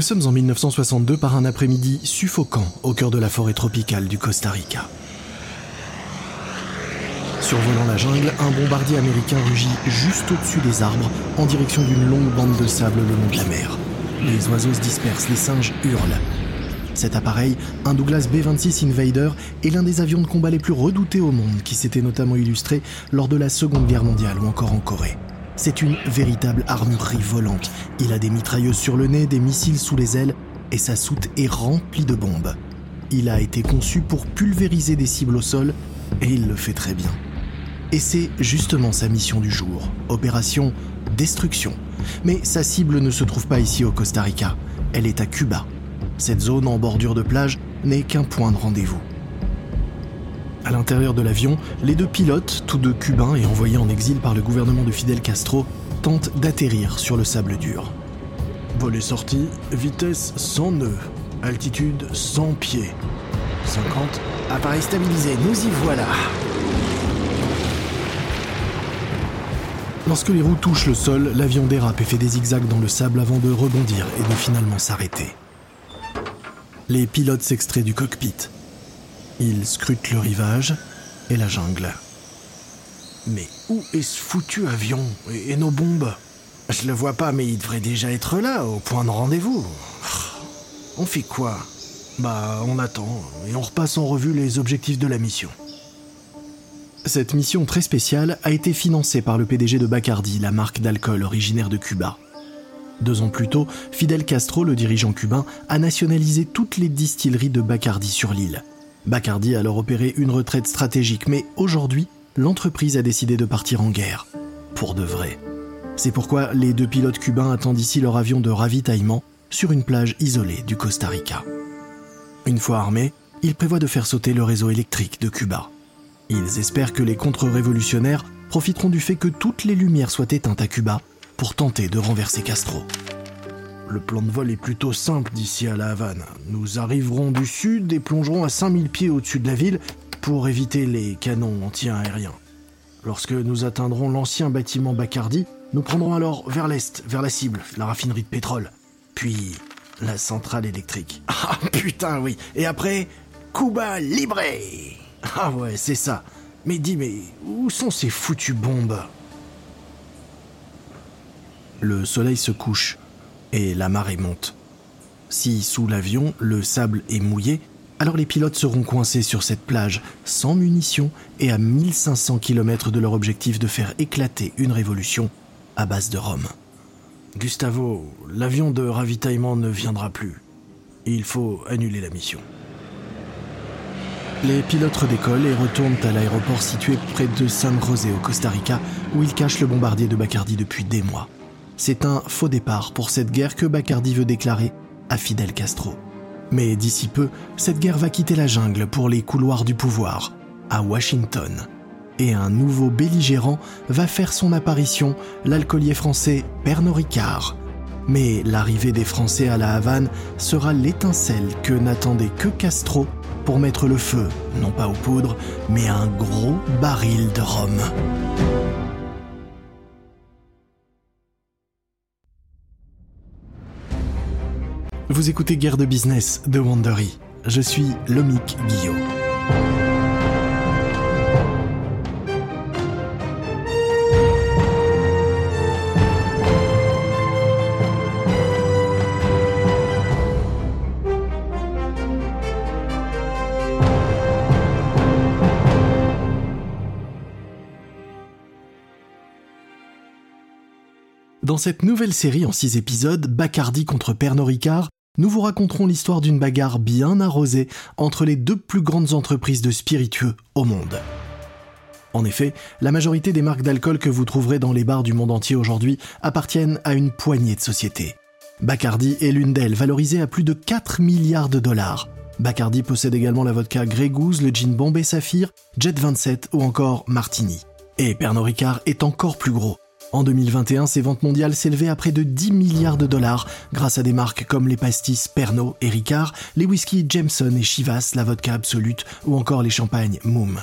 Nous sommes en 1962 par un après-midi suffocant au cœur de la forêt tropicale du Costa Rica. Survolant la jungle, un bombardier américain rugit juste au-dessus des arbres en direction d'une longue bande de sable le long de la mer. Les oiseaux se dispersent, les singes hurlent. Cet appareil, un Douglas B-26 Invader, est l'un des avions de combat les plus redoutés au monde qui s'était notamment illustré lors de la Seconde Guerre mondiale ou encore en Corée. C'est une véritable armurerie volante. Il a des mitrailleuses sur le nez, des missiles sous les ailes, et sa soute est remplie de bombes. Il a été conçu pour pulvériser des cibles au sol, et il le fait très bien. Et c'est justement sa mission du jour, opération destruction. Mais sa cible ne se trouve pas ici au Costa Rica, elle est à Cuba. Cette zone en bordure de plage n'est qu'un point de rendez-vous. À l'intérieur de l'avion, les deux pilotes, tous deux cubains et envoyés en exil par le gouvernement de Fidel Castro, tentent d'atterrir sur le sable dur. Volet sorti, vitesse 100 nœuds, altitude 100 pieds. 50, appareil stabilisé, nous y voilà. Lorsque les roues touchent le sol, l'avion dérape et fait des zigzags dans le sable avant de rebondir et de finalement s'arrêter. Les pilotes s'extraient du cockpit. Ils scrutent le rivage et la jungle. Mais où est ce foutu avion et, nos bombes? Je le vois pas, mais il devrait déjà être là, au point de rendez-vous. On fait quoi? Bah, on attend et on repasse en revue les objectifs de la mission. Cette mission très spéciale a été financée par le PDG de Bacardi, la marque d'alcool originaire de Cuba. Deux ans plus tôt, Fidel Castro, le dirigeant cubain, a nationalisé toutes les distilleries de Bacardi sur l'île. Bacardi a alors opéré une retraite stratégique, mais aujourd'hui, l'entreprise a décidé de partir en guerre. Pour de vrai. C'est pourquoi les deux pilotes cubains attendent ici leur avion de ravitaillement sur une plage isolée du Costa Rica. Une fois armés, ils prévoient de faire sauter le réseau électrique de Cuba. Ils espèrent que les contre-révolutionnaires profiteront du fait que toutes les lumières soient éteintes à Cuba pour tenter de renverser Castro. Le plan de vol est plutôt simple d'ici à la Havane. Nous arriverons du sud et plongerons à 5000 pieds au-dessus de la ville pour éviter les canons anti-aériens. Lorsque nous atteindrons l'ancien bâtiment Bacardi, nous prendrons alors vers l'est, vers la cible, la raffinerie de pétrole, puis la centrale électrique. Ah putain oui, et après, Cuba Libre Ah ouais, c'est ça. Mais dis, mais où sont ces foutues bombes? Le soleil se couche et la marée monte. Si sous l'avion le sable est mouillé, alors les pilotes seront coincés sur cette plage sans munitions et à 1500 km de leur objectif de faire éclater une révolution à base de rhum. Gustavo, l'avion de ravitaillement ne viendra plus. Il faut annuler la mission. Les pilotes redécollent et retournent à l'aéroport situé près de San José au Costa Rica, où ils cachent le bombardier de Bacardi depuis des mois. C'est un faux départ pour cette guerre que Bacardi veut déclarer à Fidel Castro. Mais d'ici peu, cette guerre va quitter la jungle pour les couloirs du pouvoir, à Washington. Et un nouveau belligérant va faire son apparition, l'alcoolier français Pernod Ricard. Mais l'arrivée des Français à la Havane sera l'étincelle que n'attendait que Castro pour mettre le feu, non pas aux poudres, mais à un gros baril de rhum. Vous écoutez Guerre de business de Wandery. Je suis Lomic Guillot. Dans cette nouvelle série en six épisodes, Bacardi contre Pernod Ricard, nous vous raconterons l'histoire d'une bagarre bien arrosée entre les deux plus grandes entreprises de spiritueux au monde. En effet, la majorité des marques d'alcool que vous trouverez dans les bars du monde entier aujourd'hui appartiennent à une poignée de sociétés. Bacardi est l'une d'elles, valorisée à plus de 4 milliards de dollars. Bacardi possède également la vodka Grey Goose, le gin Bombay Saphir, Jet 27 ou encore Martini. Et Pernod Ricard est encore plus gros. En 2021, ses ventes mondiales s'élevaient à près de 10 milliards de dollars grâce à des marques comme les pastis Pernod et Ricard, les whiskies Jameson et Chivas, la vodka Absolute ou encore les champagnes Moom.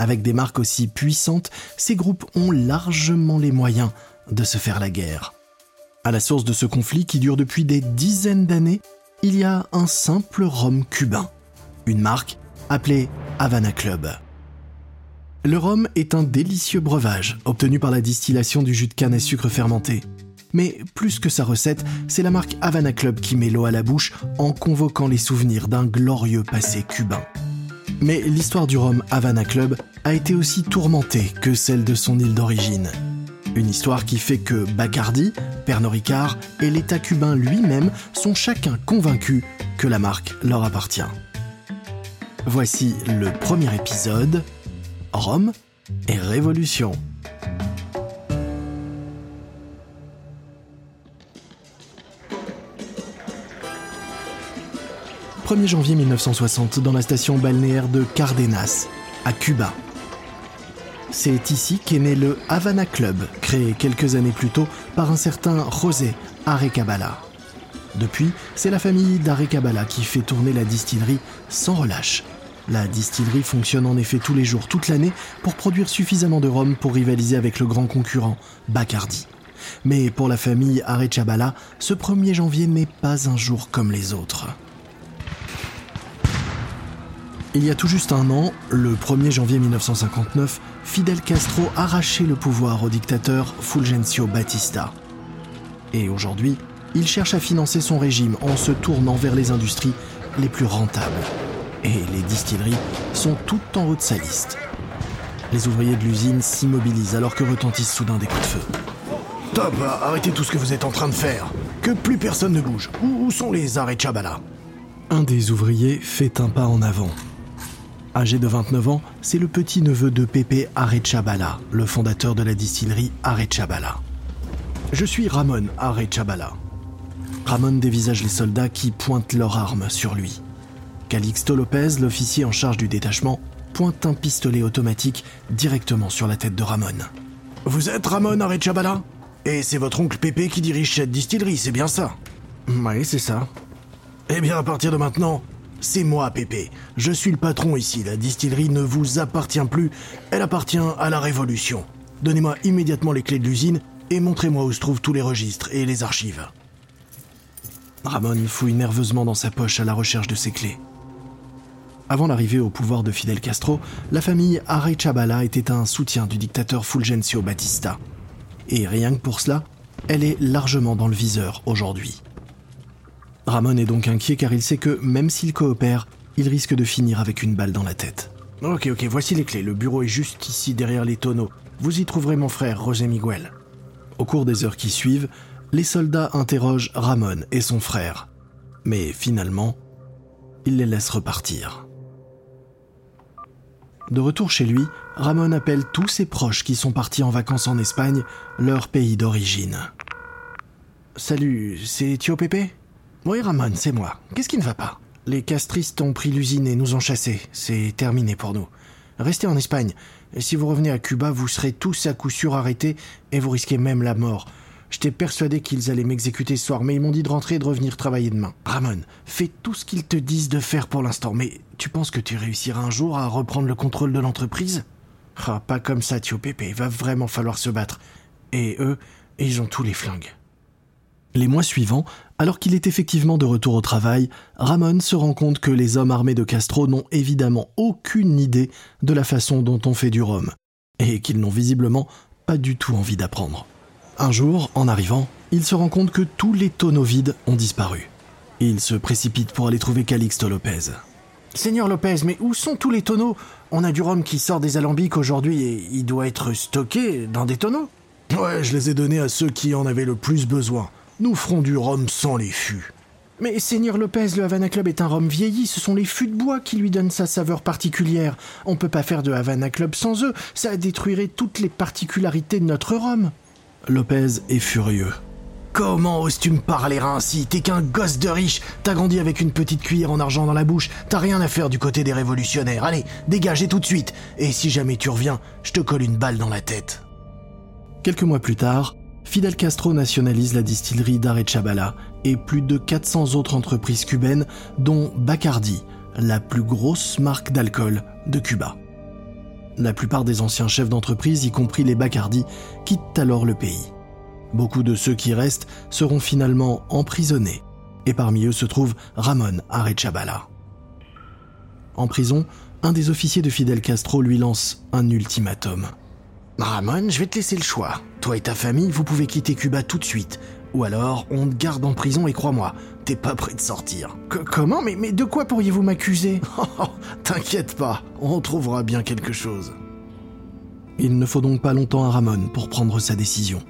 Avec des marques aussi puissantes, ces groupes ont largement les moyens de se faire la guerre. À la source de ce conflit qui dure depuis des dizaines d'années, il y a un simple rhum cubain, une marque appelée Havana Club. Le rhum est un délicieux breuvage obtenu par la distillation du jus de canne à sucre fermenté. Mais plus que sa recette, c'est la marque Havana Club qui met l'eau à la bouche en convoquant les souvenirs d'un glorieux passé cubain. Mais l'histoire du rhum Havana Club a été aussi tourmentée que celle de son île d'origine. Une histoire qui fait que Bacardi, Pernod Ricard et l'État cubain lui-même sont chacun convaincus que la marque leur appartient. Voici le premier épisode, Rome et Révolution. 1er janvier 1960 dans la station balnéaire de Cardenas, à Cuba. C'est ici qu'est né le Havana Club, créé quelques années plus tôt par un certain José Arecabala. Depuis, c'est la famille d'Arecabala qui fait tourner la distillerie sans relâche. La distillerie fonctionne en effet tous les jours, toute l'année, pour produire suffisamment de rhum pour rivaliser avec le grand concurrent, Bacardi. Mais pour la famille Arechabala, ce 1er janvier n'est pas un jour comme les autres. Il y a tout juste un an, le 1er janvier 1959, Fidel Castro arrachait le pouvoir au dictateur Fulgencio Batista. Et aujourd'hui, il cherche à financer son régime en se tournant vers les industries les plus rentables. Et les distilleries sont toutes en haut de sa liste. Les ouvriers de l'usine s'immobilisent alors que retentissent soudain des coups de feu. Top, arrêtez tout ce que vous êtes en train de faire. Que plus personne ne bouge. Où, sont les arrêts Chabala Un des ouvriers fait un pas en avant Âgé de 29 ans, c'est le petit-neveu de Pepe Arechabala, le fondateur de la distillerie Arechabala. Je suis Ramon Arechabala. Ramon dévisage les soldats qui pointent leurs armes sur lui. Calixto Lopez, l'officier en charge du détachement, pointe un pistolet automatique directement sur la tête de Ramon. Vous êtes Ramon Arechabala? Et c'est votre oncle Pepe qui dirige cette distillerie, c'est bien ça? Oui, c'est ça. Eh bien, à partir de maintenant, c'est moi, Pépé. Je suis le patron ici. La distillerie ne vous appartient plus. Elle appartient à la Révolution. Donnez-moi immédiatement les clés de l'usine et montrez-moi où se trouvent tous les registres et les archives. Ramon fouille nerveusement dans sa poche à la recherche de ses clés. Avant l'arrivée au pouvoir de Fidel Castro, la famille Arechabala était un soutien du dictateur Fulgencio Batista. Et rien que pour cela, elle est largement dans le viseur aujourd'hui. Ramon est donc inquiet car il sait que même s'il coopère, il risque de finir avec une balle dans la tête. Ok, ok, voici les clés. Le bureau est juste ici derrière les tonneaux. Vous y trouverez mon frère, José Miguel. Au cours des heures qui suivent, les soldats interrogent Ramon et son frère. Mais finalement, ils les laissent repartir. De retour chez lui, Ramon appelle tous ses proches qui sont partis en vacances en Espagne, leur pays d'origine. Salut, c'est Tio Pépé oui, Ramon, c'est moi. Qu'est-ce qui ne va pas? Les castristes ont pris l'usine et nous ont chassés. C'est terminé pour nous. Restez en Espagne. Si vous revenez à Cuba, vous serez tous à coup sûr arrêtés et vous risquez même la mort. J'étais persuadé qu'ils allaient m'exécuter ce soir, mais ils m'ont dit de rentrer et de revenir travailler demain. Ramon, fais tout ce qu'ils te disent de faire pour l'instant, mais tu penses que tu réussiras un jour à reprendre le contrôle de l'entreprise? Ah, pas comme ça, Tio Pépé, il va vraiment falloir se battre. Et eux, ils ont tous les flingues. Les mois suivants, alors qu'il est effectivement de retour au travail, Ramon se rend compte que les hommes armés de Castro n'ont évidemment aucune idée de la façon dont on fait du rhum, et qu'ils n'ont visiblement pas du tout envie d'apprendre. Un jour, en arrivant, il se rend compte que tous les tonneaux vides ont disparu. Il se précipite pour aller trouver Calixto Lopez. Seigneur Lopez, mais où sont tous les tonneaux? On a du rhum qui sort des alambics aujourd'hui et il doit être stocké dans des tonneaux. Ouais, je les ai donnés à ceux qui en avaient le plus besoin. Nous ferons du rhum sans les fûts. Mais Seigneur Lopez, le Havana Club est un rhum vieilli, ce sont les fûts de bois qui lui donnent sa saveur particulière. On peut pas faire de Havana Club sans eux, ça détruirait toutes les particularités de notre rhum. Lopez est furieux. Comment oses-tu me parler ainsi T'es qu'un gosse de riche, t'as grandi avec une petite cuillère en argent dans la bouche, t'as rien à faire du côté des révolutionnaires. Allez, dégagez tout de suite, et si jamais tu reviens, je te colle une balle dans la tête. Quelques mois plus tard, Fidel Castro nationalise la distillerie d'Arechabala et plus de 400 autres entreprises cubaines, dont Bacardi, la plus grosse marque d'alcool de Cuba. La plupart des anciens chefs d'entreprise, y compris les Bacardi, quittent alors le pays. Beaucoup de ceux qui restent seront finalement emprisonnés, et parmi eux se trouve Ramon Arechabala. En prison, un des officiers de Fidel Castro lui lance un ultimatum. Ramon, je vais te laisser le choix. Toi et ta famille, vous pouvez quitter Cuba tout de suite. Ou alors, on te garde en prison et crois-moi, t'es pas prêt de sortir. comment? Mais, mais de quoi pourriez-vous m'accuser? Oh, T'inquiète pas, on trouvera bien quelque chose. Il ne faut donc pas longtemps à Ramon pour prendre sa décision.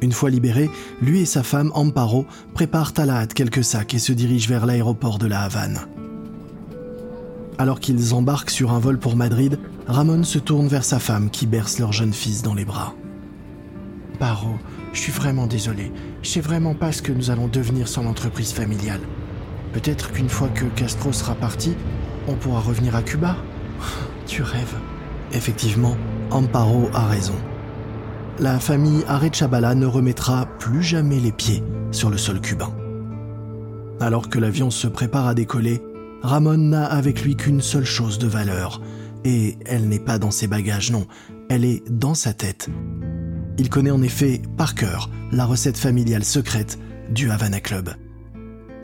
Une fois libéré, lui et sa femme Amparo préparent à la hâte quelques sacs et se dirigent vers l'aéroport de la Havane. Alors qu'ils embarquent sur un vol pour Madrid, Ramon se tourne vers sa femme qui berce leur jeune fils dans les bras. Paro, je suis vraiment désolé. Je sais vraiment pas ce que nous allons devenir sans l'entreprise familiale. Peut-être qu'une fois que Castro sera parti, on pourra revenir à Cuba. Tu rêves. Effectivement, Amparo a raison. La famille Arechabala ne remettra plus jamais les pieds sur le sol cubain. Alors que l'avion se prépare à décoller, Ramon n'a avec lui qu'une seule chose de valeur, et elle n'est pas dans ses bagages, non, elle est dans sa tête. Il connaît en effet par cœur la recette familiale secrète du Havana Club.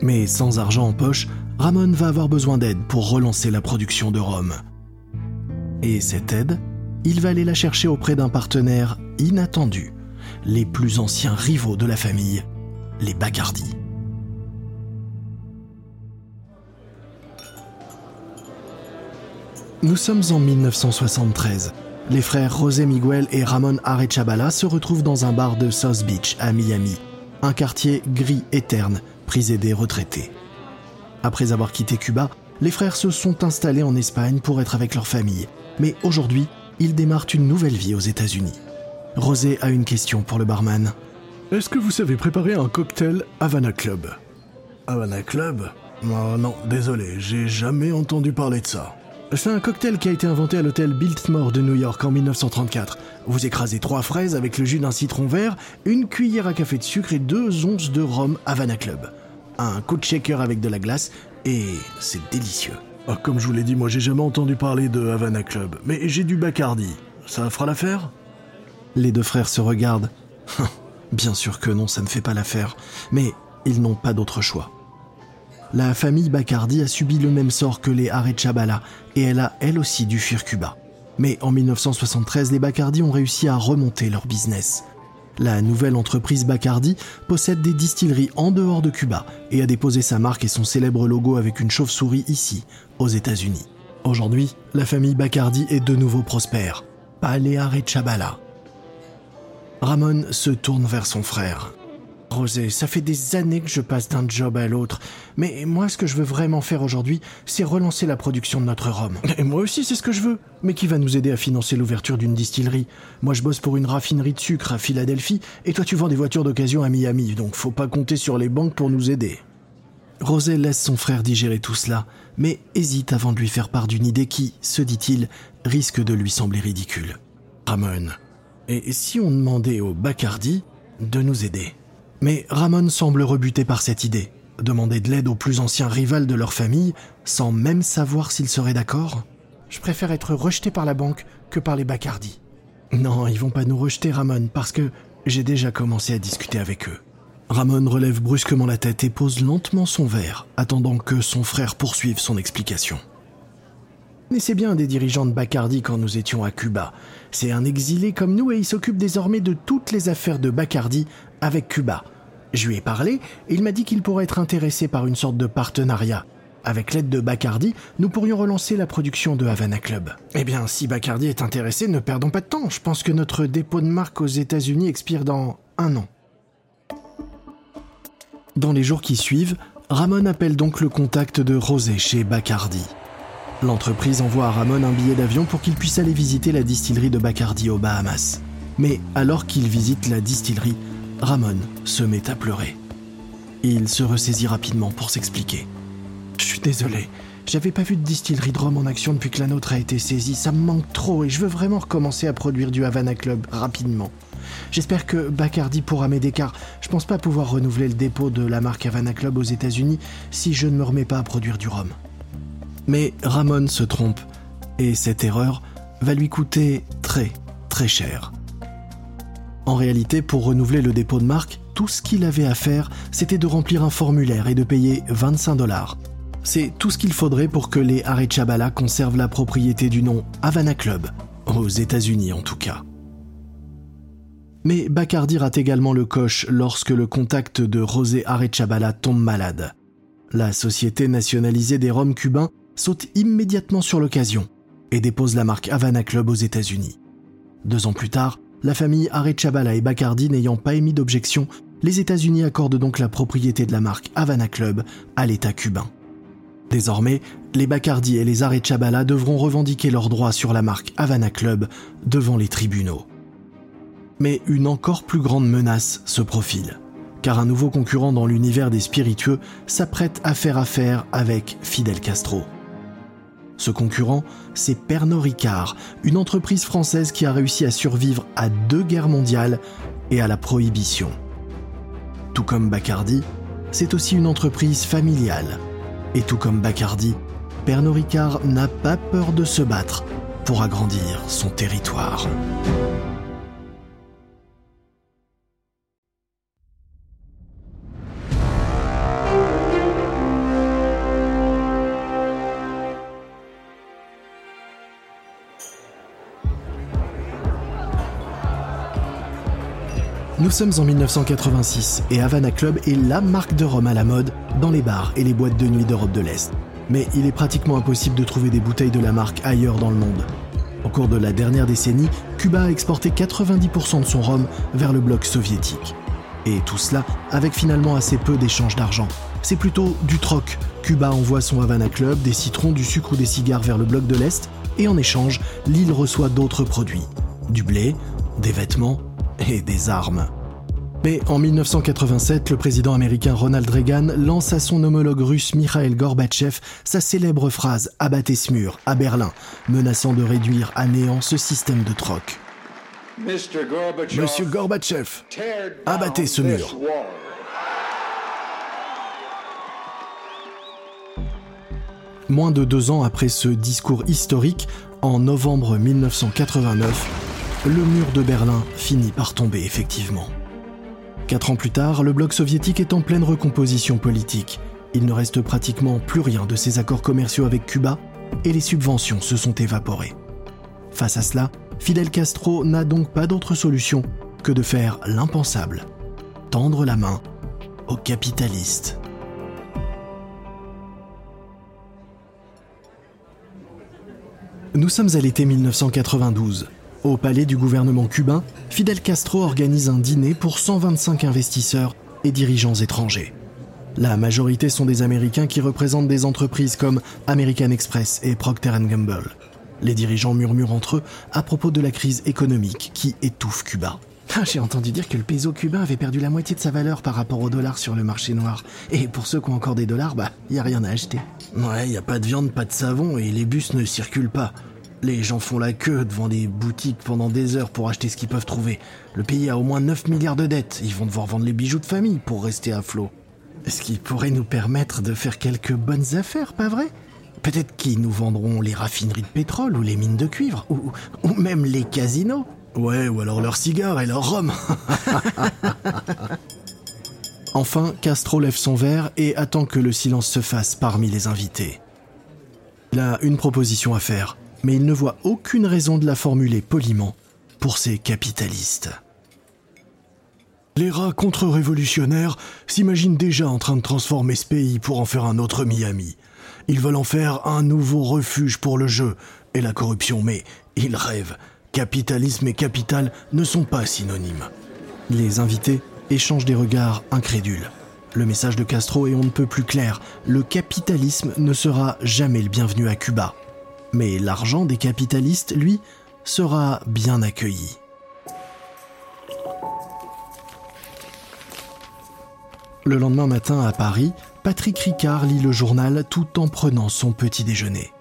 Mais sans argent en poche, Ramon va avoir besoin d'aide pour relancer la production de rhum. Et cette aide, il va aller la chercher auprès d'un partenaire inattendu, les plus anciens rivaux de la famille, les Bacardi. Nous sommes en 1973. Les frères José Miguel et Ramon Arechabala se retrouvent dans un bar de South Beach à Miami, un quartier gris et terne, prisé des retraités. Après avoir quitté Cuba, les frères se sont installés en Espagne pour être avec leur famille, mais aujourd'hui, ils démarrent une nouvelle vie aux États-Unis. Rosé a une question pour le barman. Est-ce que vous savez préparer un cocktail Havana Club? Havana Club? Oh Non, désolé, j'ai jamais entendu parler de ça. C'est un cocktail qui a été inventé à l'hôtel Biltmore de New York en 1934. Vous écrasez trois fraises avec le jus d'un citron vert, une cuillère à café de sucre et deux onces de rhum Havana Club. Un coup de shaker avec de la glace et c'est délicieux. Ah, comme je vous l'ai dit, moi j'ai jamais entendu parler de Havana Club, mais j'ai du Bacardi. Ça fera l'affaire? Les deux frères se regardent. Bien sûr que non, ça ne fait pas l'affaire, mais ils n'ont pas d'autre choix. La famille Bacardi a subi le même sort que les Arechabala et elle a elle aussi dû fuir Cuba. Mais en 1973, les Bacardi ont réussi à remonter leur business. La nouvelle entreprise Bacardi possède des distilleries en dehors de Cuba et a déposé sa marque et son célèbre logo avec une chauve-souris ici, aux États-Unis. Aujourd'hui, la famille Bacardi est de nouveau prospère. Pas les Arechabala. Ramon se tourne vers son frère. Rosé, ça fait des années que je passe d'un job à l'autre. Mais moi, ce que je veux vraiment faire aujourd'hui, c'est relancer la production de notre rhum. Et moi aussi, c'est ce que je veux. Mais qui va nous aider à financer l'ouverture d'une distillerie? Moi, je bosse pour une raffinerie de sucre à Philadelphie, et toi, tu vends des voitures d'occasion à Miami, donc faut pas compter sur les banques pour nous aider. Rosé laisse son frère digérer tout cela, mais hésite avant de lui faire part d'une idée qui, se dit-il, risque de lui sembler ridicule. Ramon, et si on demandait au Bacardi de nous aider? Mais Ramon semble rebuté par cette idée. Demander de l'aide aux plus anciens rivales de leur famille, sans même savoir s'ils seraient d'accord Je préfère être rejeté par la banque que par les Bacardi. Non, ils vont pas nous rejeter, Ramon, parce que j'ai déjà commencé à discuter avec eux. Ramon relève brusquement la tête et pose lentement son verre, attendant que son frère poursuive son explication. Mais c'est bien des dirigeants de Bacardi quand nous étions à Cuba. C'est un exilé comme nous et il s'occupe désormais de toutes les affaires de Bacardi avec Cuba. Je lui ai parlé et il m'a dit qu'il pourrait être intéressé par une sorte de partenariat. Avec l'aide de Bacardi, nous pourrions relancer la production de Havana Club. Eh bien, si Bacardi est intéressé, ne perdons pas de temps. Je pense que notre dépôt de marque aux États-Unis expire dans un an. Dans les jours qui suivent, Ramon appelle donc le contact de Rosé chez Bacardi. L'entreprise envoie à Ramon un billet d'avion pour qu'il puisse aller visiter la distillerie de Bacardi aux Bahamas. Mais alors qu'il visite la distillerie, Ramon se met à pleurer. Il se ressaisit rapidement pour s'expliquer. Je suis désolé, j'avais pas vu de distillerie de rhum en action depuis que la nôtre a été saisie. Ça me manque trop et je veux vraiment recommencer à produire du Havana Club rapidement. J'espère que Bacardi pourra m'aider car je pense pas pouvoir renouveler le dépôt de la marque Havana Club aux États-Unis si je ne me remets pas à produire du rhum. Mais Ramon se trompe et cette erreur va lui coûter très très cher. En réalité, pour renouveler le dépôt de marque, tout ce qu'il avait à faire, c'était de remplir un formulaire et de payer 25 dollars. C'est tout ce qu'il faudrait pour que les Arechabala conservent la propriété du nom Havana Club, aux États-Unis en tout cas. Mais Bacardi rate également le coche lorsque le contact de José Arechabala tombe malade. La société nationalisée des Roms cubains saute immédiatement sur l'occasion et dépose la marque Havana Club aux États-Unis. Deux ans plus tard, la famille Arechabala et Bacardi n'ayant pas émis d'objection, les États-Unis accordent donc la propriété de la marque Havana Club à l'État cubain. Désormais, les Bacardi et les Arechabala devront revendiquer leurs droits sur la marque Havana Club devant les tribunaux. Mais une encore plus grande menace se profile, car un nouveau concurrent dans l'univers des spiritueux s'apprête à faire affaire avec Fidel Castro. Ce concurrent, c'est Pernod Ricard, une entreprise française qui a réussi à survivre à deux guerres mondiales et à la prohibition. Tout comme Bacardi, c'est aussi une entreprise familiale. Et tout comme Bacardi, Pernod Ricard n'a pas peur de se battre pour agrandir son territoire. Nous sommes en 1986 et Havana Club est la marque de rhum à la mode dans les bars et les boîtes de nuit d'Europe de l'Est. Mais il est pratiquement impossible de trouver des bouteilles de la marque ailleurs dans le monde. Au cours de la dernière décennie, Cuba a exporté 90% de son rhum vers le bloc soviétique. Et tout cela avec finalement assez peu d'échanges d'argent. C'est plutôt du troc. Cuba envoie son Havana Club, des citrons, du sucre ou des cigares vers le bloc de l'Est, et en échange, l'île reçoit d'autres produits. Du blé, des vêtements, et des armes. Mais en 1987, le président américain Ronald Reagan lance à son homologue russe Mikhail Gorbatchev sa célèbre phrase Abattez ce mur à Berlin, menaçant de réduire à néant ce système de troc. Monsieur Gorbatchev, abattez ce mur. Moins de deux ans après ce discours historique, en novembre 1989, le mur de Berlin finit par tomber effectivement. Quatre ans plus tard, le bloc soviétique est en pleine recomposition politique. Il ne reste pratiquement plus rien de ses accords commerciaux avec Cuba et les subventions se sont évaporées. Face à cela, Fidel Castro n'a donc pas d'autre solution que de faire l'impensable, tendre la main aux capitalistes. Nous sommes à l'été 1992. Au palais du gouvernement cubain, Fidel Castro organise un dîner pour 125 investisseurs et dirigeants étrangers. La majorité sont des Américains qui représentent des entreprises comme American Express et Procter Gamble. Les dirigeants murmurent entre eux à propos de la crise économique qui étouffe Cuba. Ah, j'ai entendu dire que le peso cubain avait perdu la moitié de sa valeur par rapport au dollar sur le marché noir. Et pour ceux qui ont encore des dollars, bah, y a rien à acheter. Ouais, y a pas de viande, pas de savon et les bus ne circulent pas. Les gens font la queue devant des boutiques pendant des heures pour acheter ce qu'ils peuvent trouver. Le pays a au moins 9 milliards de dettes. Ils vont devoir vendre les bijoux de famille pour rester à flot. Ce qui pourrait nous permettre de faire quelques bonnes affaires, pas vrai? Peut-être qu'ils nous vendront les raffineries de pétrole ou les mines de cuivre, ou, même les casinos. Ouais, ou alors leurs cigares et leur rhum. enfin, Castro lève son verre et attend que le silence se fasse parmi les invités. Il a une proposition à faire mais il ne voit aucune raison de la formuler poliment pour ces capitalistes. Les rats contre-révolutionnaires s'imaginent déjà en train de transformer ce pays pour en faire un autre Miami. Ils veulent en faire un nouveau refuge pour le jeu et la corruption, mais ils rêvent. Capitalisme et capital ne sont pas synonymes. Les invités échangent des regards incrédules. Le message de Castro est on ne peut plus clair. Le capitalisme ne sera jamais le bienvenu à Cuba. Mais l'argent des capitalistes, lui, sera bien accueilli. Le lendemain matin à Paris, Patrick Ricard lit le journal tout en prenant son petit déjeuner.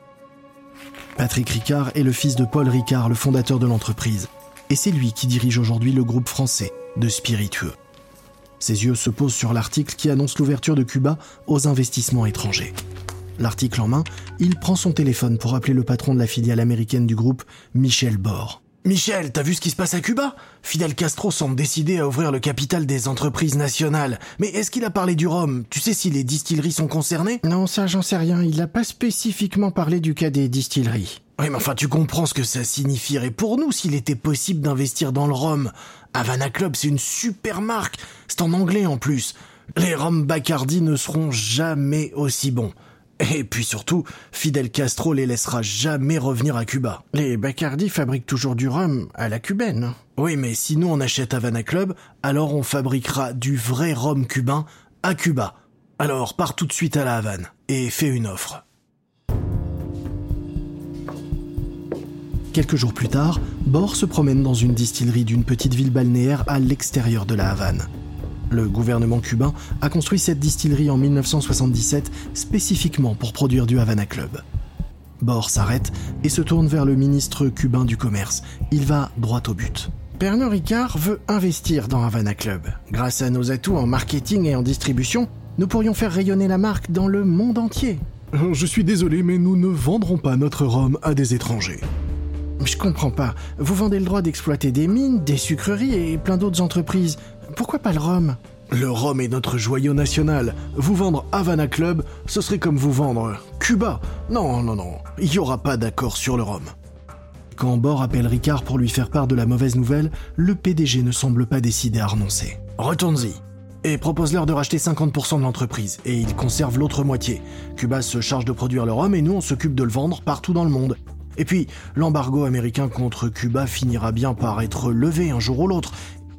Patrick Ricard est le fils de Paul Ricard, le fondateur de l'entreprise, et c'est lui qui dirige aujourd'hui le groupe français de spiritueux. Ses yeux se posent sur l'article qui annonce l'ouverture de Cuba aux investissements étrangers. L'article en main, il prend son téléphone pour appeler le patron de la filiale américaine du groupe, Michel Bord. Michel, t'as vu ce qui se passe à Cuba? Fidel Castro semble décidé à ouvrir le capital des entreprises nationales. Mais est-ce qu'il a parlé du rhum? Tu sais si les distilleries sont concernées? Non, ça j'en sais rien. Il n'a pas spécifiquement parlé du cas des distilleries. Oui, mais enfin, tu comprends ce que ça signifierait pour nous s'il était possible d'investir dans le rhum. Havana Club, c'est une super marque. C'est en anglais en plus. Les rhums Bacardi ne seront jamais aussi bons. Et puis surtout, Fidel Castro les laissera jamais revenir à Cuba. Les Bacardi fabriquent toujours du rhum à la cubaine. Oui, mais si nous on achète Havana Club, alors on fabriquera du vrai rhum cubain à Cuba. Alors pars tout de suite à la Havane et fais une offre. Quelques jours plus tard, Bor se promène dans une distillerie d'une petite ville balnéaire à l'extérieur de la Havane. Le gouvernement cubain a construit cette distillerie en 1977 spécifiquement pour produire du Havana Club. Bor s'arrête et se tourne vers le ministre cubain du commerce. Il va droit au but. Pernod Ricard veut investir dans Havana Club. Grâce à nos atouts en marketing et en distribution, nous pourrions faire rayonner la marque dans le monde entier. Je suis désolé, mais nous ne vendrons pas notre rhum à des étrangers. Je comprends pas. Vous vendez le droit d'exploiter des mines, des sucreries et plein d'autres entreprises. Pourquoi pas le rhum? Le rhum est notre joyau national. Vous vendre Havana Club, ce serait comme vous vendre Cuba. Non, non, non. Il n'y aura pas d'accord sur le rhum. Quand Bord appelle Ricard pour lui faire part de la mauvaise nouvelle, le PDG ne semble pas décidé à renoncer. Retourne-y et propose-leur de racheter 50% de l'entreprise, et ils conservent l'autre moitié. Cuba se charge de produire le rhum et nous on s'occupe de le vendre partout dans le monde. Et puis, l'embargo américain contre Cuba finira bien par être levé un jour ou l'autre.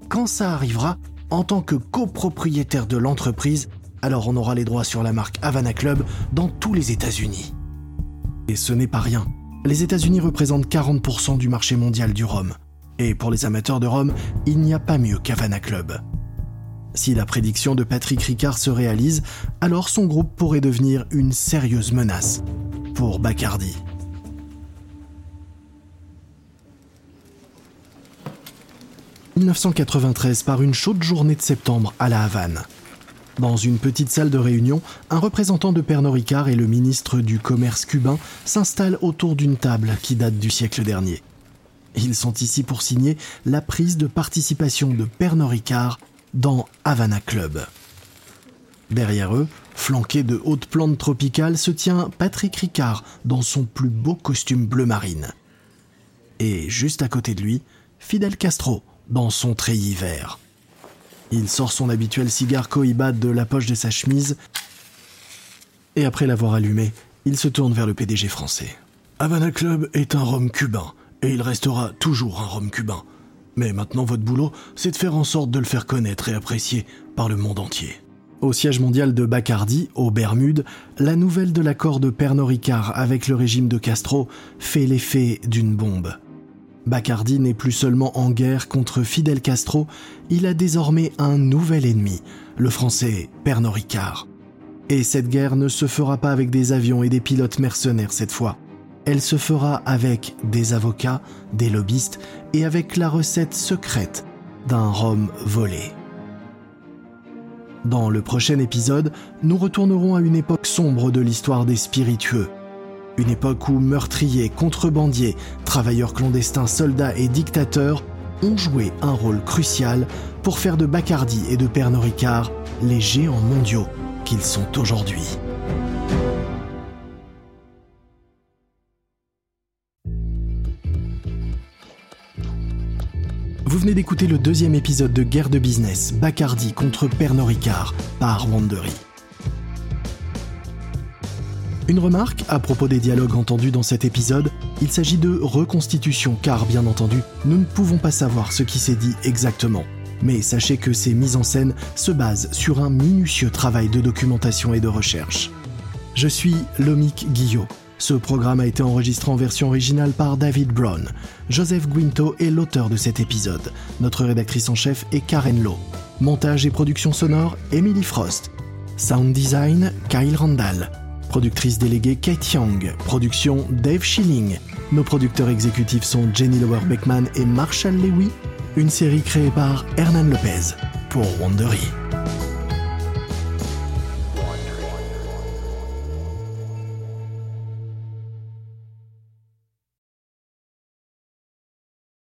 Quand ça arrivera, en tant que copropriétaire de l'entreprise, alors on aura les droits sur la marque Havana Club dans tous les États-Unis. Et ce n'est pas rien. Les États-Unis représentent 40% du marché mondial du rhum. Et pour les amateurs de rhum, il n'y a pas mieux qu'Havana Club. Si la prédiction de Patrick Ricard se réalise, alors son groupe pourrait devenir une sérieuse menace pour Bacardi. 1993 par une chaude journée de septembre à La Havane. Dans une petite salle de réunion, un représentant de Pernod Ricard et le ministre du Commerce cubain s'installent autour d'une table qui date du siècle dernier. Ils sont ici pour signer la prise de participation de Pernod Ricard dans Havana Club. Derrière eux, flanqué de hautes plantes tropicales, se tient Patrick Ricard dans son plus beau costume bleu marine. Et juste à côté de lui, Fidel Castro, dans son treillis vert. Il sort son habituel cigare Cohiba de la poche de sa chemise et après l'avoir allumé, il se tourne vers le PDG français. Havana Club est un rhum cubain et il restera toujours un rhum cubain. Mais maintenant, votre boulot, c'est de faire en sorte de le faire connaître et apprécier par le monde entier. Au siège mondial de Bacardi, aux Bermudes, la nouvelle de l'accord de Pernod Ricard avec le régime de Castro fait l'effet d'une bombe. Bacardi n'est plus seulement en guerre contre Fidel Castro, il a désormais un nouvel ennemi, le français Pernod Ricard. Et cette guerre ne se fera pas avec des avions et des pilotes mercenaires cette fois. Elle se fera avec des avocats, des lobbyistes et avec la recette secrète d'un rhum volé. Dans le prochain épisode, nous retournerons à une époque sombre de l'histoire des spiritueux, une époque où meurtriers, contrebandiers, travailleurs clandestins, soldats et dictateurs ont joué un rôle crucial pour faire de Bacardi et de Pernod Ricard les géants mondiaux qu'ils sont aujourd'hui. Vous venez d'écouter le deuxième épisode de Guerre de business, Bacardi contre Pernod Ricard par Wandery. Une remarque à propos des dialogues entendus dans cet épisode, il s'agit de reconstitution car bien entendu, nous ne pouvons pas savoir ce qui s'est dit exactement. Mais sachez que ces mises en scène se basent sur un minutieux travail de documentation et de recherche. Je suis Lomik Guillot. Ce programme a été enregistré en version originale par David Brown. Joseph Guinto est l'auteur de cet épisode. Notre rédactrice en chef est Karen Lowe. Montage et production sonore, Emily Frost. Sound design, Kyle Randall. Productrice déléguée Kate Young. Production Dave Schilling. Nos producteurs exécutifs sont Jenny Lower Beckman et Marshall Lewy. Une série créée par Hernan Lopez pour Wandery.